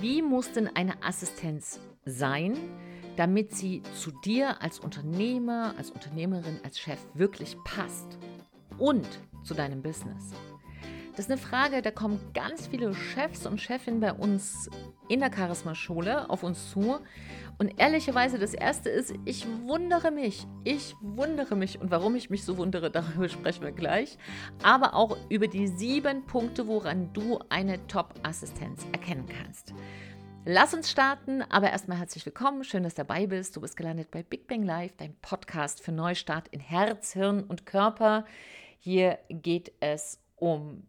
Wie muss denn eine Assistenz sein, damit sie zu dir als Unternehmer, als Unternehmerin, als Chef wirklich passt und zu deinem Business? Das ist eine Frage, da kommen ganz viele Chefs und Chefinnen bei uns in der Charisma-Schule auf uns zu. Und ehrlicherweise, das Erste ist, ich wundere mich. Ich wundere mich. Und warum ich mich so wundere, darüber sprechen wir gleich. Aber auch über die sieben Punkte, woran du eine Top-Assistenz erkennen kannst. Lass uns starten, aber erstmal herzlich willkommen. Schön, dass du dabei bist. Du bist gelandet bei Big Bang Live, dein Podcast für Neustart in Herz, Hirn und Körper. Hier geht es um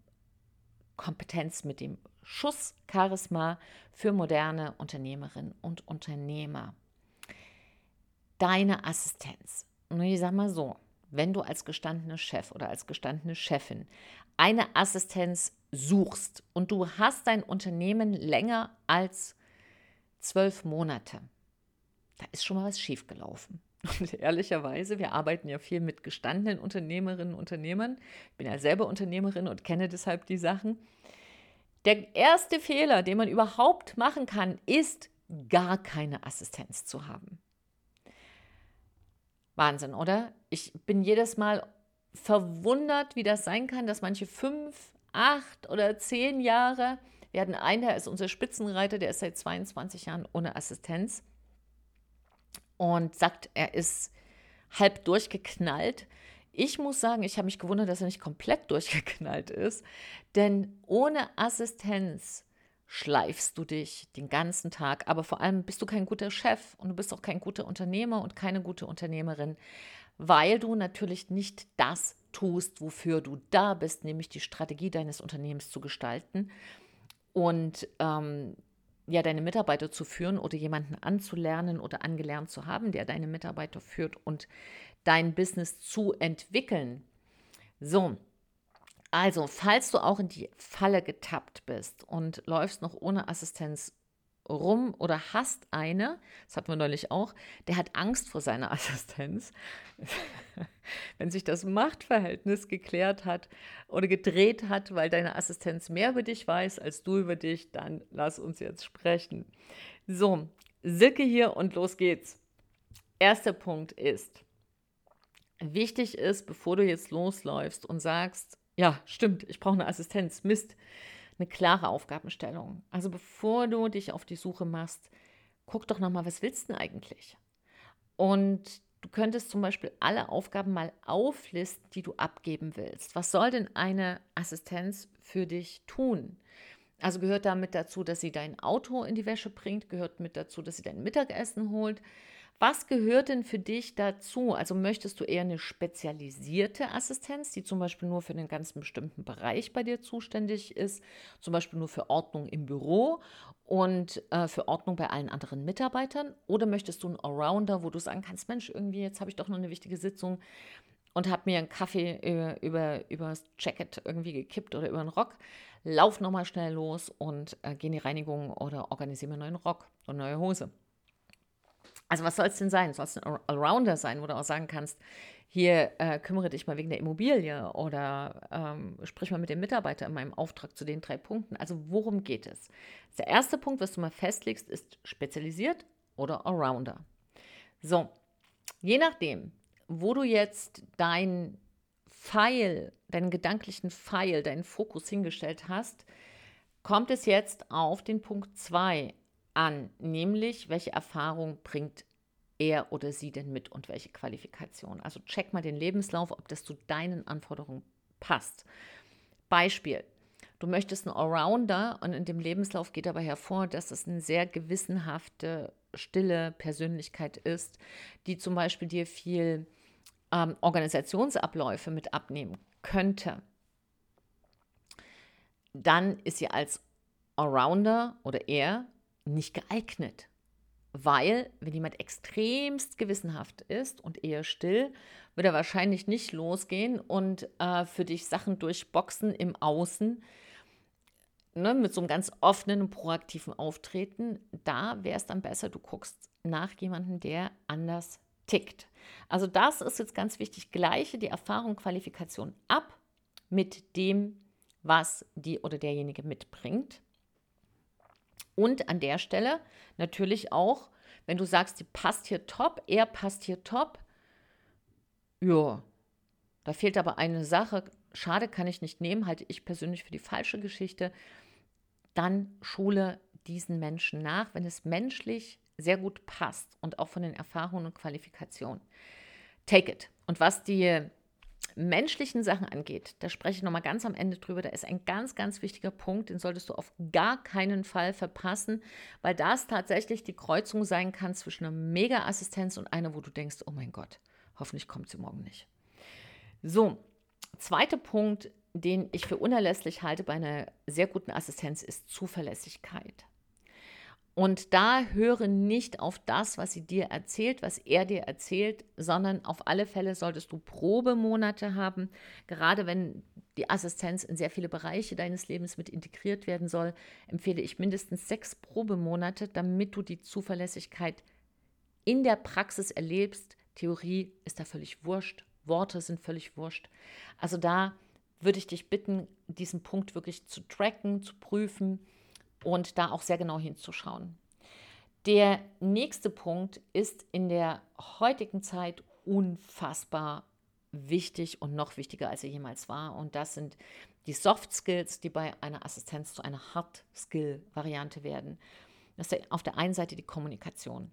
Kompetenz mit dem Schuss Charisma für moderne Unternehmerinnen und Unternehmer. Deine Assistenz. Und ich sage mal so, wenn du als gestandener Chef oder als gestandene Chefin eine Assistenz suchst und du hast dein Unternehmen länger als zwölf Monate, da ist schon mal was schiefgelaufen. Und ehrlicherweise, wir arbeiten ja viel mit gestandenen Unternehmerinnen und Unternehmern. Ich bin ja selber Unternehmerin und kenne deshalb die Sachen. Der erste Fehler, den man überhaupt machen kann, ist gar keine Assistenz zu haben. Wahnsinn, oder? Ich bin jedes Mal verwundert, wie das sein kann, dass manche fünf, acht oder zehn Jahre, wir hatten einen, der ist unser Spitzenreiter, der ist seit 22 Jahren ohne Assistenz und sagt, er ist halb durchgeknallt. Ich muss sagen, ich habe mich gewundert, dass er nicht komplett durchgeknallt ist, denn ohne Assistenz schleifst du dich den ganzen Tag, aber vor allem bist du kein guter Chef und du bist auch kein guter Unternehmer und keine gute Unternehmerin, weil du natürlich nicht das tust, wofür du da bist, nämlich die Strategie deines Unternehmens zu gestalten und ähm, ja, deine Mitarbeiter zu führen oder jemanden anzulernen oder angelernt zu haben, der deine Mitarbeiter führt und dein Business zu entwickeln. So, also, falls du auch in die Falle getappt bist und läufst noch ohne Assistenz rum oder hast eine, das hatten wir neulich auch, der hat Angst vor seiner Assistenz. Wenn sich das Machtverhältnis geklärt hat oder gedreht hat, weil deine Assistenz mehr über dich weiß als du über dich, dann lass uns jetzt sprechen. So, Silke hier und los geht's. Erster Punkt ist, wichtig ist, bevor du jetzt losläufst und sagst, ja, stimmt, ich brauche eine Assistenz, Mist, eine klare Aufgabenstellung. Also bevor du dich auf die Suche machst, guck doch nochmal, was willst du denn eigentlich? Und du könntest zum Beispiel alle Aufgaben mal auflisten, die du abgeben willst. Was soll denn eine Assistenz für dich tun? Also gehört damit dazu, dass sie dein Auto in die Wäsche bringt, gehört mit dazu, dass sie dein Mittagessen holt, was gehört denn für dich dazu? Also möchtest du eher eine spezialisierte Assistenz, die zum Beispiel nur für einen ganz bestimmten Bereich bei dir zuständig ist, zum Beispiel nur für Ordnung im Büro und äh, für Ordnung bei allen anderen Mitarbeitern? Oder möchtest du einen Allrounder, wo du sagen kannst, Mensch, irgendwie jetzt habe ich doch noch eine wichtige Sitzung und habe mir einen Kaffee über, über, über das Jacket irgendwie gekippt oder über den Rock, lauf nochmal schnell los und äh, geh in die Reinigung oder organisiere mir einen neuen Rock und neue Hose. Also was soll es denn sein? Soll es ein Allrounder sein, wo du auch sagen kannst, hier äh, kümmere dich mal wegen der Immobilie oder ähm, sprich mal mit dem Mitarbeiter in meinem Auftrag zu den drei Punkten. Also worum geht es? Der erste Punkt, was du mal festlegst, ist spezialisiert oder Allrounder. So, je nachdem, wo du jetzt dein Pfeil, deinen gedanklichen Pfeil, deinen Fokus hingestellt hast, kommt es jetzt auf den Punkt 2 an, nämlich welche Erfahrung bringt er oder sie denn mit und welche Qualifikation. Also check mal den Lebenslauf, ob das zu deinen Anforderungen passt. Beispiel. Du möchtest einen Allrounder und in dem Lebenslauf geht aber hervor, dass es eine sehr gewissenhafte, stille Persönlichkeit ist, die zum Beispiel dir viel ähm, Organisationsabläufe mit abnehmen könnte. Dann ist sie als Allrounder oder er nicht geeignet. Weil, wenn jemand extremst gewissenhaft ist und eher still, wird er wahrscheinlich nicht losgehen und äh, für dich Sachen durchboxen im Außen, ne, mit so einem ganz offenen und proaktiven Auftreten. Da wäre es dann besser, du guckst nach jemandem, der anders tickt. Also das ist jetzt ganz wichtig. Gleiche die Erfahrung, Qualifikation ab mit dem, was die oder derjenige mitbringt Und an der Stelle natürlich auch, wenn du sagst, die passt hier top, er passt hier top, ja, da fehlt aber eine Sache, schade kann ich nicht nehmen, halte ich persönlich für die falsche Geschichte, dann schule diesen Menschen nach, wenn es menschlich sehr gut passt und auch von den Erfahrungen und Qualifikationen. Take it. Und was die menschlichen Sachen angeht, da spreche ich nochmal ganz am Ende drüber, da ist ein ganz, ganz wichtiger Punkt, den solltest du auf gar keinen Fall verpassen, weil das tatsächlich die Kreuzung sein kann zwischen einer Mega-Assistenz und einer, wo du denkst, oh mein Gott, hoffentlich kommt sie morgen nicht. So, zweiter Punkt, den ich für unerlässlich halte bei einer sehr guten Assistenz, ist Zuverlässigkeit. Und da höre nicht auf das, was sie dir erzählt, was er dir erzählt, sondern auf alle Fälle solltest du Probemonate haben. Gerade wenn die Assistenz in sehr viele Bereiche deines Lebens mit integriert werden soll, empfehle ich mindestens sechs Probemonate, damit du die Zuverlässigkeit in der Praxis erlebst. Theorie ist da völlig wurscht, Worte sind völlig wurscht. Also da würde ich dich bitten, diesen Punkt wirklich zu tracken, zu prüfen und da auch sehr genau hinzuschauen. Der nächste Punkt ist in der heutigen Zeit unfassbar wichtig und noch wichtiger, als er jemals war. Und das sind die Soft Skills, die bei einer Assistenz zu einer Hard Skill Variante werden. Das ist auf der einen Seite die Kommunikation.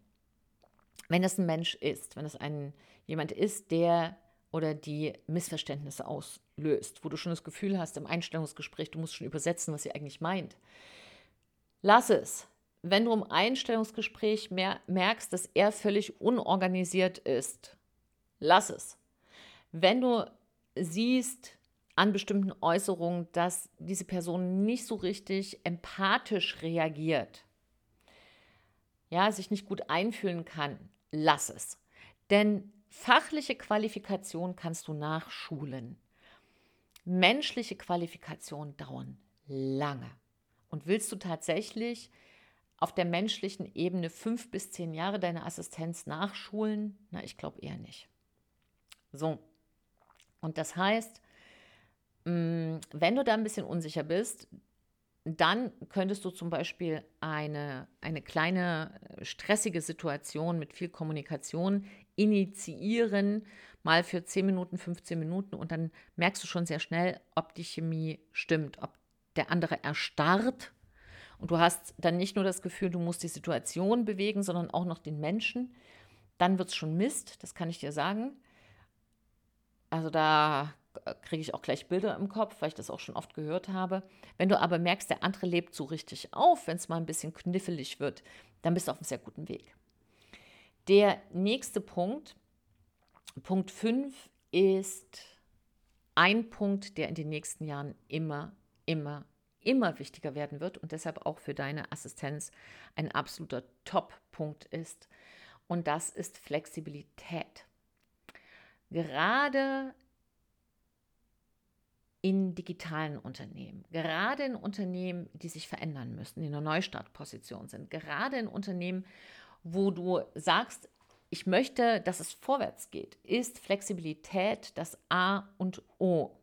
Wenn es ein Mensch ist, wenn es ein jemand ist, der oder die Missverständnisse auslöst, wo du schon das Gefühl hast im Einstellungsgespräch, du musst schon übersetzen, was sie eigentlich meint, Lass es. Wenn du im Einstellungsgespräch merkst, dass er völlig unorganisiert ist, lass es. Wenn du siehst an bestimmten Äußerungen, dass diese Person nicht so richtig empathisch reagiert, ja, sich nicht gut einfühlen kann, lass es. Denn fachliche Qualifikation kannst du nachschulen. Menschliche Qualifikationen dauern lange. Und willst du tatsächlich auf der menschlichen Ebene fünf bis zehn Jahre deine Assistenz nachschulen? Na, ich glaube eher nicht. So. Und das heißt, mm, wenn du da ein bisschen unsicher bist, dann könntest du zum Beispiel eine, eine kleine äh, stressige Situation mit viel Kommunikation initiieren, mal für 10 Minuten, 15 Minuten und dann merkst du schon sehr schnell, ob die Chemie stimmt, ob der andere erstarrt. Und du hast dann nicht nur das Gefühl, du musst die Situation bewegen, sondern auch noch den Menschen. Dann wird es schon Mist, das kann ich dir sagen. Also da kriege ich auch gleich Bilder im Kopf, weil ich das auch schon oft gehört habe. Wenn du aber merkst, der andere lebt so richtig auf, wenn es mal ein bisschen knifflig wird, dann bist du auf einem sehr guten Weg. Der nächste Punkt, Punkt 5, ist ein Punkt, der in den nächsten Jahren immer immer, immer wichtiger werden wird und deshalb auch für deine Assistenz ein absoluter Top-Punkt ist. Und das ist Flexibilität. Gerade in digitalen Unternehmen, gerade in Unternehmen, die sich verändern müssen, die in einer Neustartposition sind, gerade in Unternehmen, wo du sagst, ich möchte, dass es vorwärts geht, ist Flexibilität das A und O.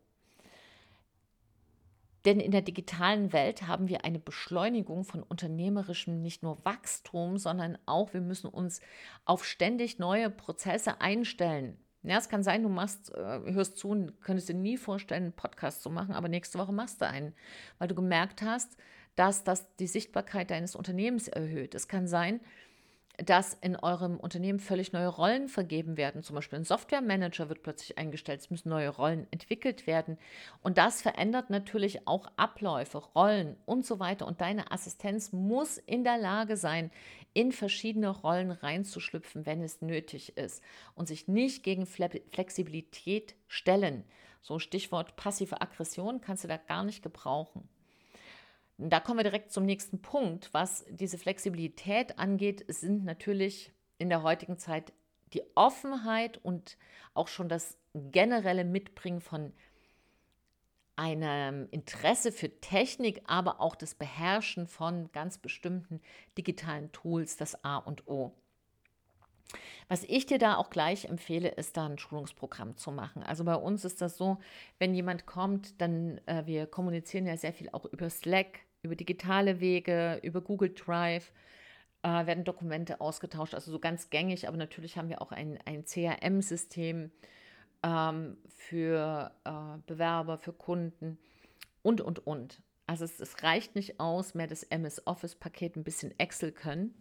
Denn in der digitalen Welt haben wir eine Beschleunigung von unternehmerischem nicht nur Wachstum, sondern auch wir müssen uns auf ständig neue Prozesse einstellen. Ja, es kann sein, du machst, äh, hörst zu und könntest dir nie vorstellen, einen Podcast zu machen, aber nächste Woche machst du einen, weil du gemerkt hast, dass das die Sichtbarkeit deines Unternehmens erhöht. Es kann sein, dass in eurem Unternehmen völlig neue Rollen vergeben werden. Zum Beispiel ein Software-Manager wird plötzlich eingestellt, es müssen neue Rollen entwickelt werden. Und das verändert natürlich auch Abläufe, Rollen und so weiter. Und deine Assistenz muss in der Lage sein, in verschiedene Rollen reinzuschlüpfen, wenn es nötig ist. Und sich nicht gegen Flexibilität stellen. So Stichwort passive Aggression kannst du da gar nicht gebrauchen. Da kommen wir direkt zum nächsten Punkt. Was diese Flexibilität angeht, sind natürlich in der heutigen Zeit die Offenheit und auch schon das generelle Mitbringen von einem Interesse für Technik, aber auch das Beherrschen von ganz bestimmten digitalen Tools, das A und O. Was ich dir da auch gleich empfehle, ist da ein Schulungsprogramm zu machen. Also bei uns ist das so, wenn jemand kommt, dann, äh, wir kommunizieren ja sehr viel auch über Slack, über digitale Wege, über Google Drive äh, werden Dokumente ausgetauscht, also so ganz gängig, aber natürlich haben wir auch ein, ein CRM-System ähm, für äh, Bewerber, für Kunden und, und, und. Also es, es reicht nicht aus, mehr das MS Office-Paket ein bisschen Excel können,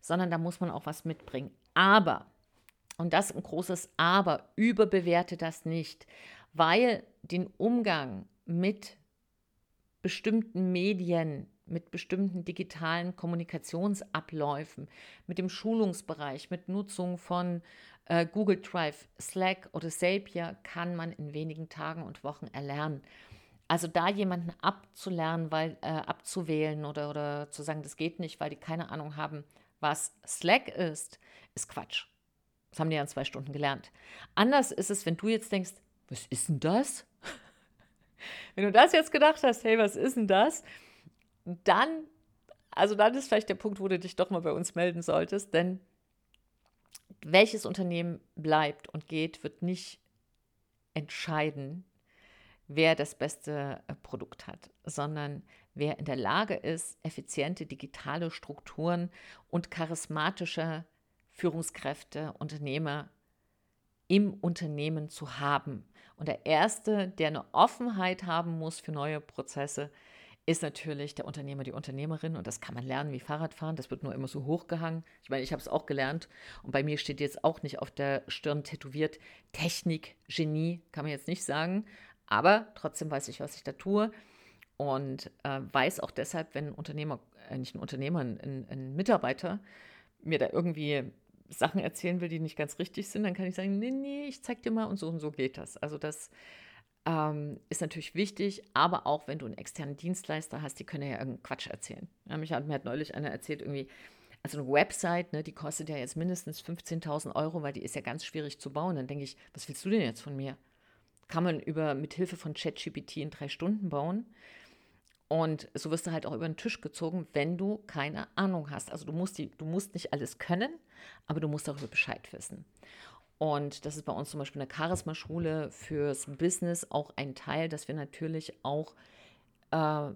sondern da muss man auch was mitbringen. Aber, und das ist ein großes Aber, überbewerte das nicht, weil den Umgang mit bestimmten Medien, mit bestimmten digitalen Kommunikationsabläufen, mit dem Schulungsbereich, mit Nutzung von äh, Google Drive, Slack oder Zapier kann man in wenigen Tagen und Wochen erlernen. Also da jemanden abzulernen, weil äh, abzuwählen oder, oder zu sagen, das geht nicht, weil die keine Ahnung haben, was Slack ist, ist Quatsch. Das haben die ja in zwei Stunden gelernt. Anders ist es, wenn du jetzt denkst, was ist denn das? Wenn du das jetzt gedacht hast, hey, was ist denn das? dann, also dann ist vielleicht der Punkt, wo du dich doch mal bei uns melden solltest, denn welches Unternehmen bleibt und geht, wird nicht entscheiden, wer das beste äh, Produkt hat, sondern wer in der Lage ist, effiziente digitale Strukturen und charismatische Führungskräfte, Unternehmer im Unternehmen zu haben. Und der Erste, der eine Offenheit haben muss für neue Prozesse, ist natürlich der Unternehmer, die Unternehmerin. Und das kann man lernen wie Fahrradfahren. Das wird nur immer so hochgehangen. Ich meine, ich habe es auch gelernt. Und bei mir steht jetzt auch nicht auf der Stirn tätowiert Technik, Genie, kann man jetzt nicht sagen. Aber trotzdem weiß ich, was ich da tue. Und äh, weiß auch deshalb, wenn ein Unternehmer, äh, nicht ein Unternehmer, ein, ein Mitarbeiter mir da irgendwie Sachen erzählen will, die nicht ganz richtig sind, dann kann ich sagen, nee, nee, ich zeig dir mal und so und so geht das. Also das ähm, ist natürlich wichtig, aber auch wenn du einen externen Dienstleister hast, die können ja irgendeinen Quatsch erzählen. Ja, mich hat, mir hat neulich einer erzählt, irgendwie, also eine Website, ne, die kostet ja jetzt mindestens 15.000 Euro, weil die ist ja ganz schwierig zu bauen. Dann denke ich, was willst du denn jetzt von mir? Kann man über, mit Hilfe von ChatGPT in drei Stunden bauen? Und so wirst du halt auch über den Tisch gezogen, wenn du keine Ahnung hast. Also du musst, die, du musst nicht alles können, aber du musst darüber Bescheid wissen. Und das ist bei uns zum Beispiel eine Charisma-Schule fürs Business auch ein Teil, dass wir natürlich auch äh,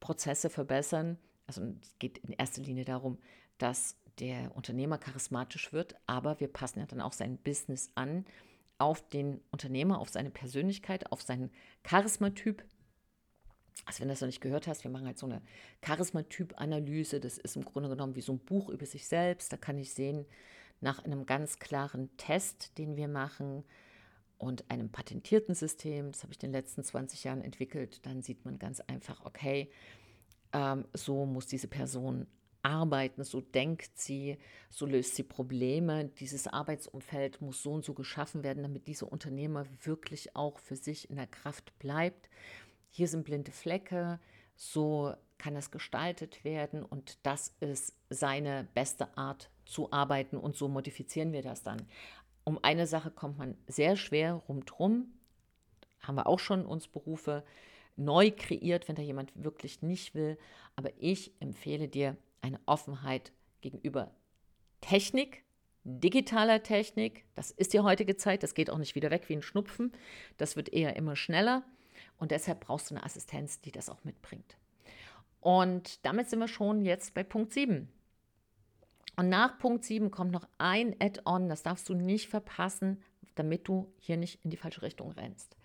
Prozesse verbessern. Also es geht in erster Linie darum, dass der Unternehmer charismatisch wird, aber wir passen ja dann auch sein Business an auf den Unternehmer, auf seine Persönlichkeit, auf seinen Charismatyp. Also wenn du das noch nicht gehört hast, wir machen halt so eine Charismatyp-Analyse. Das ist im Grunde genommen wie so ein Buch über sich selbst. Da kann ich sehen, nach einem ganz klaren Test, den wir machen und einem patentierten System, das habe ich in den letzten 20 Jahren entwickelt, dann sieht man ganz einfach, okay, ähm, so muss diese Person arbeiten, so denkt sie, so löst sie Probleme. Dieses Arbeitsumfeld muss so und so geschaffen werden, damit dieser Unternehmer wirklich auch für sich in der Kraft bleibt. Hier sind blinde Flecke, so kann es gestaltet werden und das ist seine beste Art zu arbeiten und so modifizieren wir das dann. Um eine Sache kommt man sehr schwer rumdrum. Haben wir auch schon uns Berufe neu kreiert, wenn da jemand wirklich nicht will. Aber ich empfehle dir eine Offenheit gegenüber Technik, digitaler Technik. Das ist die heutige Zeit. Das geht auch nicht wieder weg wie ein Schnupfen. Das wird eher immer schneller. Und deshalb brauchst du eine Assistenz, die das auch mitbringt. Und damit sind wir schon jetzt bei Punkt 7. Und nach Punkt 7 kommt noch ein Add-on, das darfst du nicht verpassen, damit du hier nicht in die falsche Richtung rennst.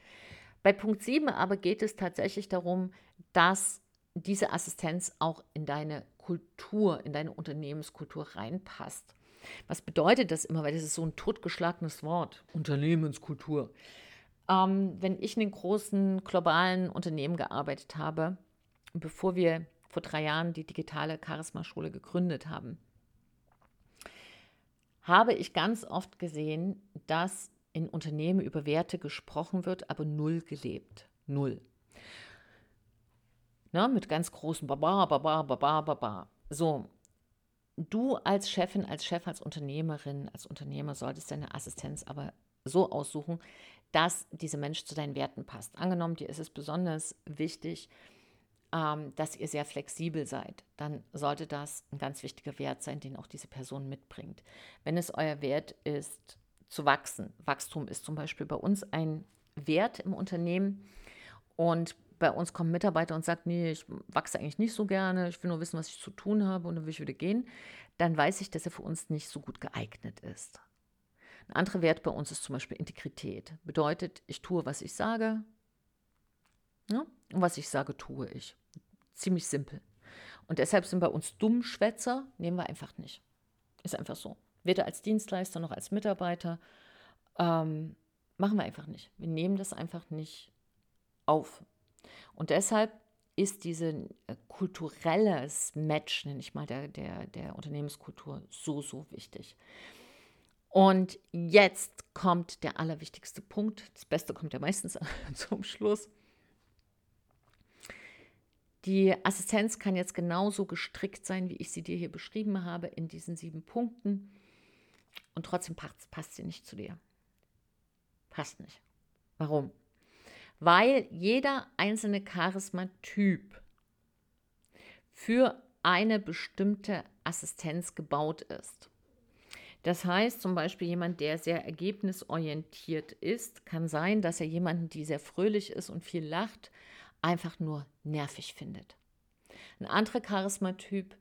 Bei Punkt 7 aber geht es tatsächlich darum, dass diese Assistenz auch in deine Kultur, in deine Unternehmenskultur reinpasst. Was bedeutet das immer? Weil das ist so ein totgeschlagenes Wort, Unternehmenskultur. Ähm, wenn ich in den großen globalen Unternehmen gearbeitet habe, bevor wir vor drei Jahren die digitale Charisma-Schule gegründet haben, habe ich ganz oft gesehen, dass in Unternehmen über Werte gesprochen wird, aber null gelebt. Null. Na, mit ganz großen Baba, Baba, Baba, Baba. So, du als Chefin, als Chef, als Unternehmerin, als Unternehmer solltest deine Assistenz aber so aussuchen, dass dieser Mensch zu deinen Werten passt. Angenommen, dir ist es besonders wichtig, ähm, dass ihr sehr flexibel seid, dann sollte das ein ganz wichtiger Wert sein, den auch diese Person mitbringt. Wenn es euer Wert ist, zu wachsen, Wachstum ist zum Beispiel bei uns ein Wert im Unternehmen und bei uns kommen Mitarbeiter und sagt, nee, ich wachse eigentlich nicht so gerne, ich will nur wissen, was ich zu tun habe und dann will ich wieder gehen, dann weiß ich, dass er für uns nicht so gut geeignet ist. Ein anderer Wert bei uns ist zum Beispiel Integrität. Bedeutet, ich tue, was ich sage. Ja? Und was ich sage, tue ich. Ziemlich simpel. Und deshalb sind bei uns Dummschwätzer, nehmen wir einfach nicht. Ist einfach so. Weder als Dienstleister noch als Mitarbeiter. Ähm, machen wir einfach nicht. Wir nehmen das einfach nicht auf. Und deshalb ist dieses äh, kulturelles Match, nenne ich mal, der, der, der Unternehmenskultur so, so wichtig. Und jetzt kommt der allerwichtigste Punkt. Das Beste kommt ja meistens zum Schluss. Die Assistenz kann jetzt genauso gestrickt sein, wie ich sie dir hier beschrieben habe, in diesen sieben Punkten. Und trotzdem passt, passt sie nicht zu dir. Passt nicht. Warum? Weil jeder einzelne Charisma-Typ für eine bestimmte Assistenz gebaut ist. Das heißt zum Beispiel jemand, der sehr ergebnisorientiert ist, kann sein, dass er jemanden, die sehr fröhlich ist und viel lacht, einfach nur nervig findet. Ein anderer Charismatyp,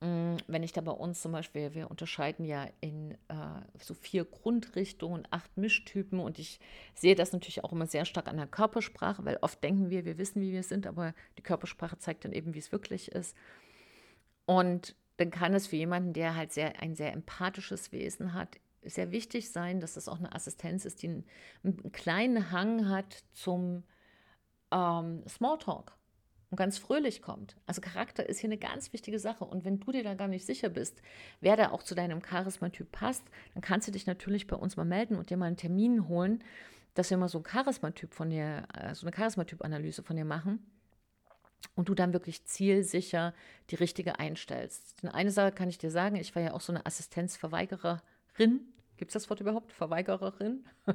mm, wenn ich da bei uns zum Beispiel, wir unterscheiden ja in äh, so vier Grundrichtungen, acht Mischtypen und ich sehe das natürlich auch immer sehr stark an der Körpersprache, weil oft denken wir, wir wissen, wie wir sind, aber die Körpersprache zeigt dann eben, wie es wirklich ist. Und dann kann es für jemanden, der halt sehr, ein sehr empathisches Wesen hat, sehr wichtig sein, dass das auch eine Assistenz ist, die einen, einen kleinen Hang hat zum ähm, Smalltalk und ganz fröhlich kommt. Also Charakter ist hier eine ganz wichtige Sache. Und wenn du dir da gar nicht sicher bist, wer da auch zu deinem Charismatyp passt, dann kannst du dich natürlich bei uns mal melden und dir mal einen Termin holen, dass wir mal so ein Charismatyp von dir, äh, so eine Charismatyp-Analyse von dir machen und du dann wirklich zielsicher die richtige einstellst. Denn eine Sache kann ich dir sagen, ich war ja auch so eine Assistenzverweigererin. Gibt es das Wort überhaupt? Verweigererin?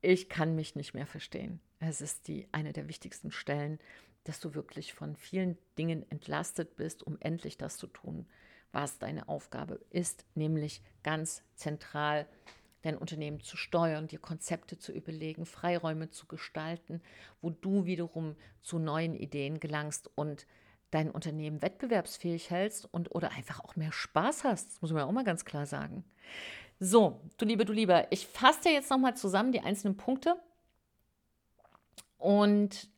ich kann mich nicht mehr verstehen. Es ist die eine der wichtigsten Stellen, dass du wirklich von vielen Dingen entlastet bist, um endlich das zu tun, was deine Aufgabe ist, nämlich ganz zentral dein Unternehmen zu steuern, dir Konzepte zu überlegen, Freiräume zu gestalten, wo du wiederum zu neuen Ideen gelangst und dein Unternehmen wettbewerbsfähig hältst und oder einfach auch mehr Spaß hast. Das muss man auch mal ganz klar sagen. So, du Liebe, du Lieber, ich fasse dir jetzt nochmal zusammen die einzelnen Punkte. Und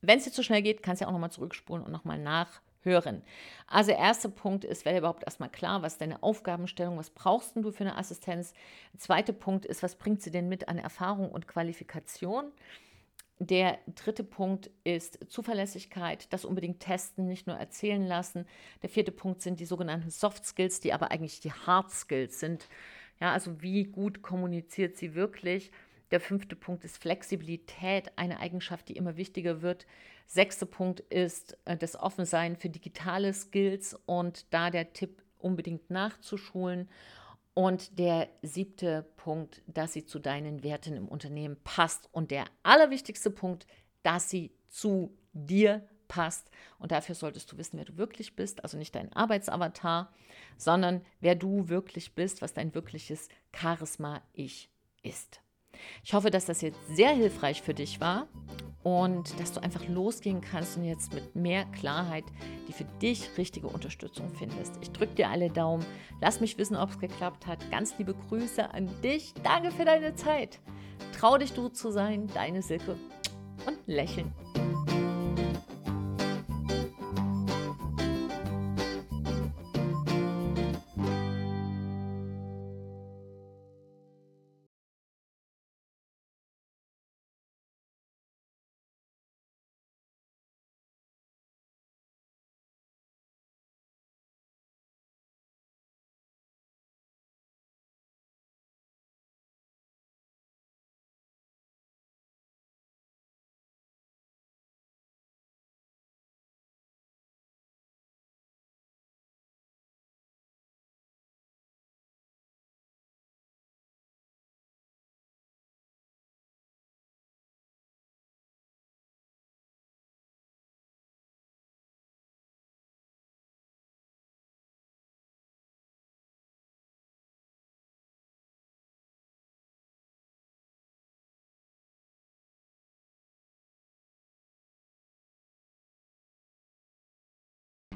wenn es dir zu schnell geht, kannst du ja auch nochmal zurückspulen und nochmal nachhören. Also erster Punkt ist, werde überhaupt erstmal klar, was ist deine Aufgabenstellung, was brauchst du für eine Assistenz. Zweiter Punkt ist, was bringt sie denn mit an Erfahrung und Qualifikation. Der dritte Punkt ist Zuverlässigkeit, das unbedingt testen, nicht nur erzählen lassen. Der vierte Punkt sind die sogenannten Soft Skills, die aber eigentlich die Hard Skills sind. Ja, also wie gut kommuniziert sie wirklich. Der fünfte Punkt ist Flexibilität, eine Eigenschaft, die immer wichtiger wird. Sechster Punkt ist äh, das Offensein für digitale Skills und da der Tipp unbedingt nachzuschulen. Und der siebte Punkt, dass sie zu deinen Werten im Unternehmen passt. Und der allerwichtigste Punkt, dass sie zu dir passt. Und dafür solltest du wissen, wer du wirklich bist. Also nicht dein Arbeitsavatar, sondern wer du wirklich bist, was dein wirkliches Charisma-Ich ist. Ich hoffe, dass das jetzt sehr hilfreich für dich war und dass du einfach losgehen kannst und jetzt mit mehr Klarheit die für dich richtige Unterstützung findest. Ich drücke dir alle Daumen. Lass mich wissen, ob es geklappt hat. Ganz liebe Grüße an dich. Danke für deine Zeit. Trau dich, du zu sein. Deine Silke und lächeln.